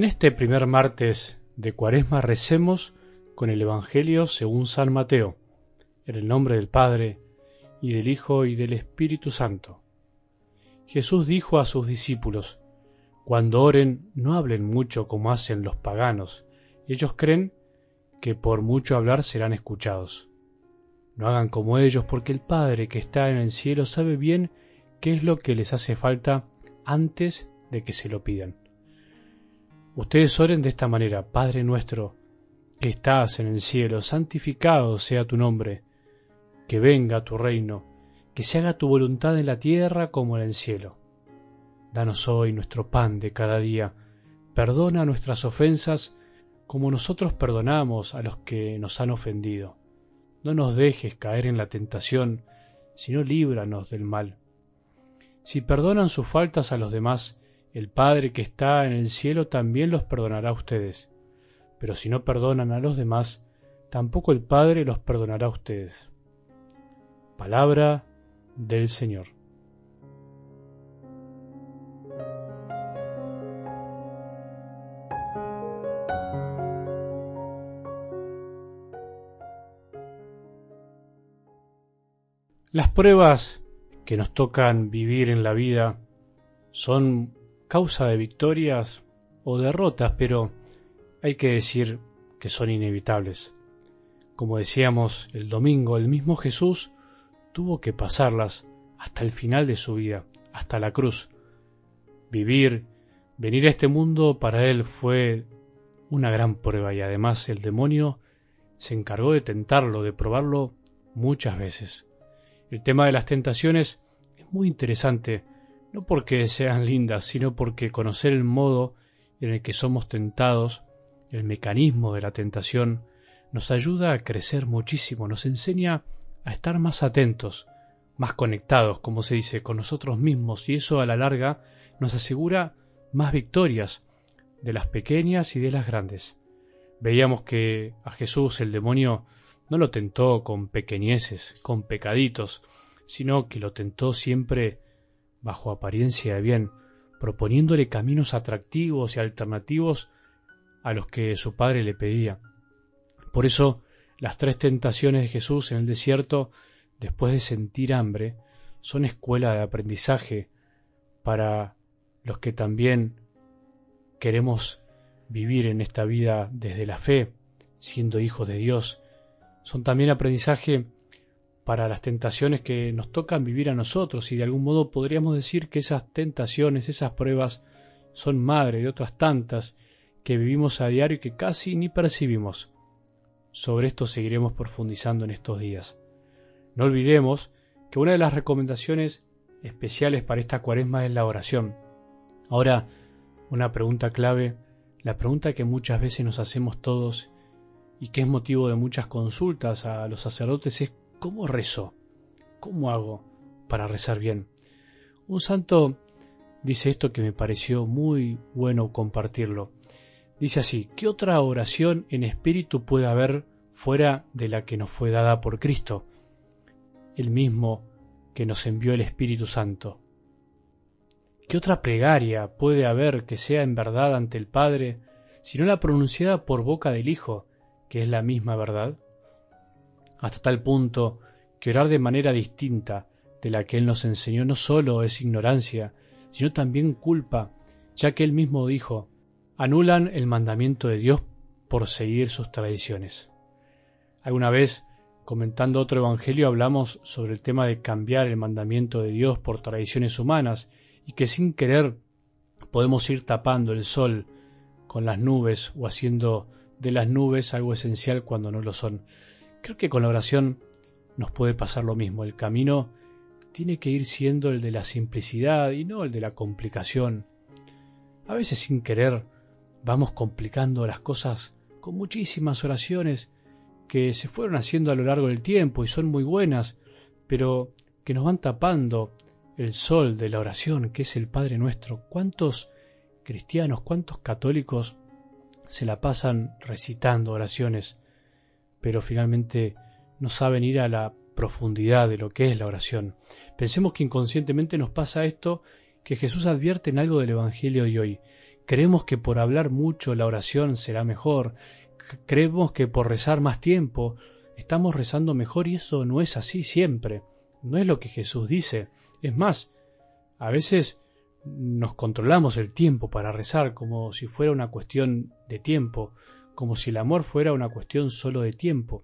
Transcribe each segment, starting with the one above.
En este primer martes de Cuaresma recemos con el Evangelio según San Mateo, en el nombre del Padre, y del Hijo, y del Espíritu Santo. Jesús dijo a sus discípulos, Cuando oren, no hablen mucho como hacen los paganos, ellos creen que por mucho hablar serán escuchados. No hagan como ellos, porque el Padre que está en el cielo sabe bien qué es lo que les hace falta antes de que se lo pidan. Ustedes oren de esta manera, Padre nuestro, que estás en el cielo, santificado sea tu nombre, que venga tu reino, que se haga tu voluntad en la tierra como en el cielo. Danos hoy nuestro pan de cada día, perdona nuestras ofensas como nosotros perdonamos a los que nos han ofendido. No nos dejes caer en la tentación, sino líbranos del mal. Si perdonan sus faltas a los demás, el Padre que está en el cielo también los perdonará a ustedes. Pero si no perdonan a los demás, tampoco el Padre los perdonará a ustedes. Palabra del Señor. Las pruebas que nos tocan vivir en la vida son causa de victorias o derrotas, pero hay que decir que son inevitables. Como decíamos el domingo, el mismo Jesús tuvo que pasarlas hasta el final de su vida, hasta la cruz. Vivir, venir a este mundo para él fue una gran prueba y además el demonio se encargó de tentarlo, de probarlo muchas veces. El tema de las tentaciones es muy interesante no porque sean lindas, sino porque conocer el modo en el que somos tentados, el mecanismo de la tentación, nos ayuda a crecer muchísimo, nos enseña a estar más atentos, más conectados, como se dice, con nosotros mismos, y eso a la larga nos asegura más victorias de las pequeñas y de las grandes. Veíamos que a Jesús el demonio no lo tentó con pequeñeces, con pecaditos, sino que lo tentó siempre bajo apariencia de bien, proponiéndole caminos atractivos y alternativos a los que su padre le pedía. Por eso, las tres tentaciones de Jesús en el desierto, después de sentir hambre, son escuela de aprendizaje para los que también queremos vivir en esta vida desde la fe, siendo hijos de Dios. Son también aprendizaje para las tentaciones que nos tocan vivir a nosotros y de algún modo podríamos decir que esas tentaciones, esas pruebas son madre de otras tantas que vivimos a diario y que casi ni percibimos. Sobre esto seguiremos profundizando en estos días. No olvidemos que una de las recomendaciones especiales para esta cuaresma es la oración. Ahora, una pregunta clave, la pregunta que muchas veces nos hacemos todos y que es motivo de muchas consultas a los sacerdotes es ¿Cómo rezo? ¿Cómo hago para rezar bien? Un santo dice esto que me pareció muy bueno compartirlo. Dice así, ¿qué otra oración en espíritu puede haber fuera de la que nos fue dada por Cristo? El mismo que nos envió el Espíritu Santo. ¿Qué otra plegaria puede haber que sea en verdad ante el Padre, sino la pronunciada por boca del Hijo, que es la misma verdad? Hasta tal punto que orar de manera distinta de la que Él nos enseñó no solo es ignorancia, sino también culpa, ya que Él mismo dijo, anulan el mandamiento de Dios por seguir sus tradiciones. Alguna vez, comentando otro evangelio, hablamos sobre el tema de cambiar el mandamiento de Dios por tradiciones humanas y que sin querer podemos ir tapando el sol con las nubes o haciendo de las nubes algo esencial cuando no lo son. Creo que con la oración nos puede pasar lo mismo. El camino tiene que ir siendo el de la simplicidad y no el de la complicación. A veces sin querer vamos complicando las cosas con muchísimas oraciones que se fueron haciendo a lo largo del tiempo y son muy buenas, pero que nos van tapando el sol de la oración, que es el Padre nuestro. ¿Cuántos cristianos, cuántos católicos se la pasan recitando oraciones pero finalmente no saben ir a la profundidad de lo que es la oración. Pensemos que inconscientemente nos pasa esto que Jesús advierte en algo del Evangelio de hoy. Creemos que por hablar mucho la oración será mejor. Creemos que por rezar más tiempo estamos rezando mejor y eso no es así siempre. No es lo que Jesús dice. Es más, a veces nos controlamos el tiempo para rezar como si fuera una cuestión de tiempo, como si el amor fuera una cuestión solo de tiempo.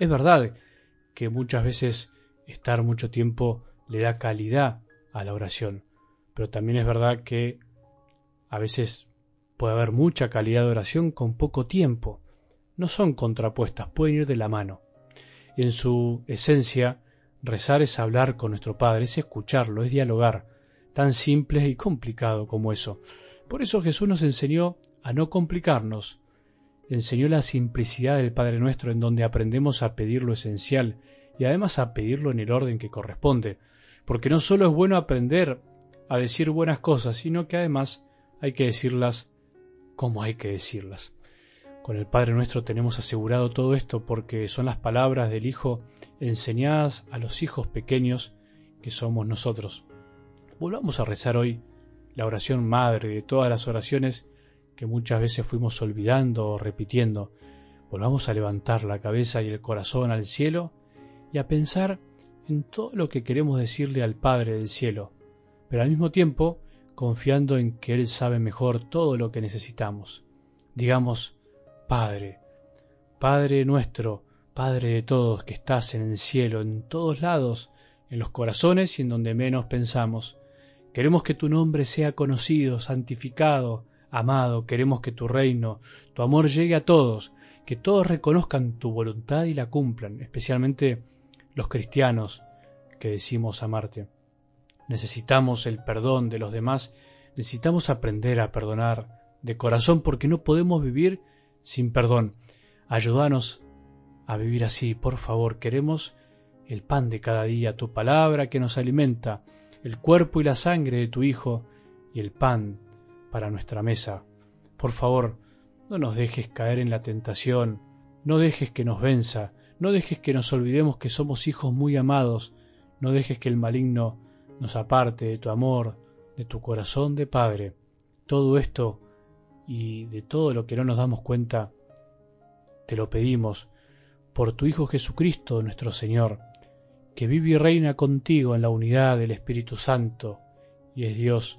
Es verdad que muchas veces estar mucho tiempo le da calidad a la oración, pero también es verdad que a veces puede haber mucha calidad de oración con poco tiempo. No son contrapuestas, pueden ir de la mano. En su esencia, rezar es hablar con nuestro Padre, es escucharlo, es dialogar, tan simple y complicado como eso. Por eso Jesús nos enseñó a no complicarnos, enseñó la simplicidad del Padre nuestro en donde aprendemos a pedir lo esencial y además a pedirlo en el orden que corresponde, porque no solo es bueno aprender a decir buenas cosas, sino que además hay que decirlas como hay que decirlas. Con el Padre nuestro tenemos asegurado todo esto porque son las palabras del Hijo enseñadas a los hijos pequeños que somos nosotros. Volvamos a rezar hoy la oración madre de todas las oraciones que muchas veces fuimos olvidando o repitiendo. Volvamos a levantar la cabeza y el corazón al cielo y a pensar en todo lo que queremos decirle al Padre del cielo, pero al mismo tiempo confiando en que Él sabe mejor todo lo que necesitamos. Digamos, Padre, Padre nuestro, Padre de todos que estás en el cielo, en todos lados, en los corazones y en donde menos pensamos. Queremos que tu nombre sea conocido, santificado, amado. Queremos que tu reino, tu amor llegue a todos, que todos reconozcan tu voluntad y la cumplan, especialmente los cristianos que decimos amarte. Necesitamos el perdón de los demás, necesitamos aprender a perdonar de corazón porque no podemos vivir sin perdón. Ayúdanos a vivir así, por favor. Queremos el pan de cada día, tu palabra que nos alimenta, el cuerpo y la sangre de tu Hijo y el pan para nuestra mesa. Por favor, no nos dejes caer en la tentación, no dejes que nos venza, no dejes que nos olvidemos que somos hijos muy amados, no dejes que el maligno nos aparte de tu amor, de tu corazón de Padre. Todo esto y de todo lo que no nos damos cuenta, te lo pedimos por tu Hijo Jesucristo, nuestro Señor, que vive y reina contigo en la unidad del Espíritu Santo y es Dios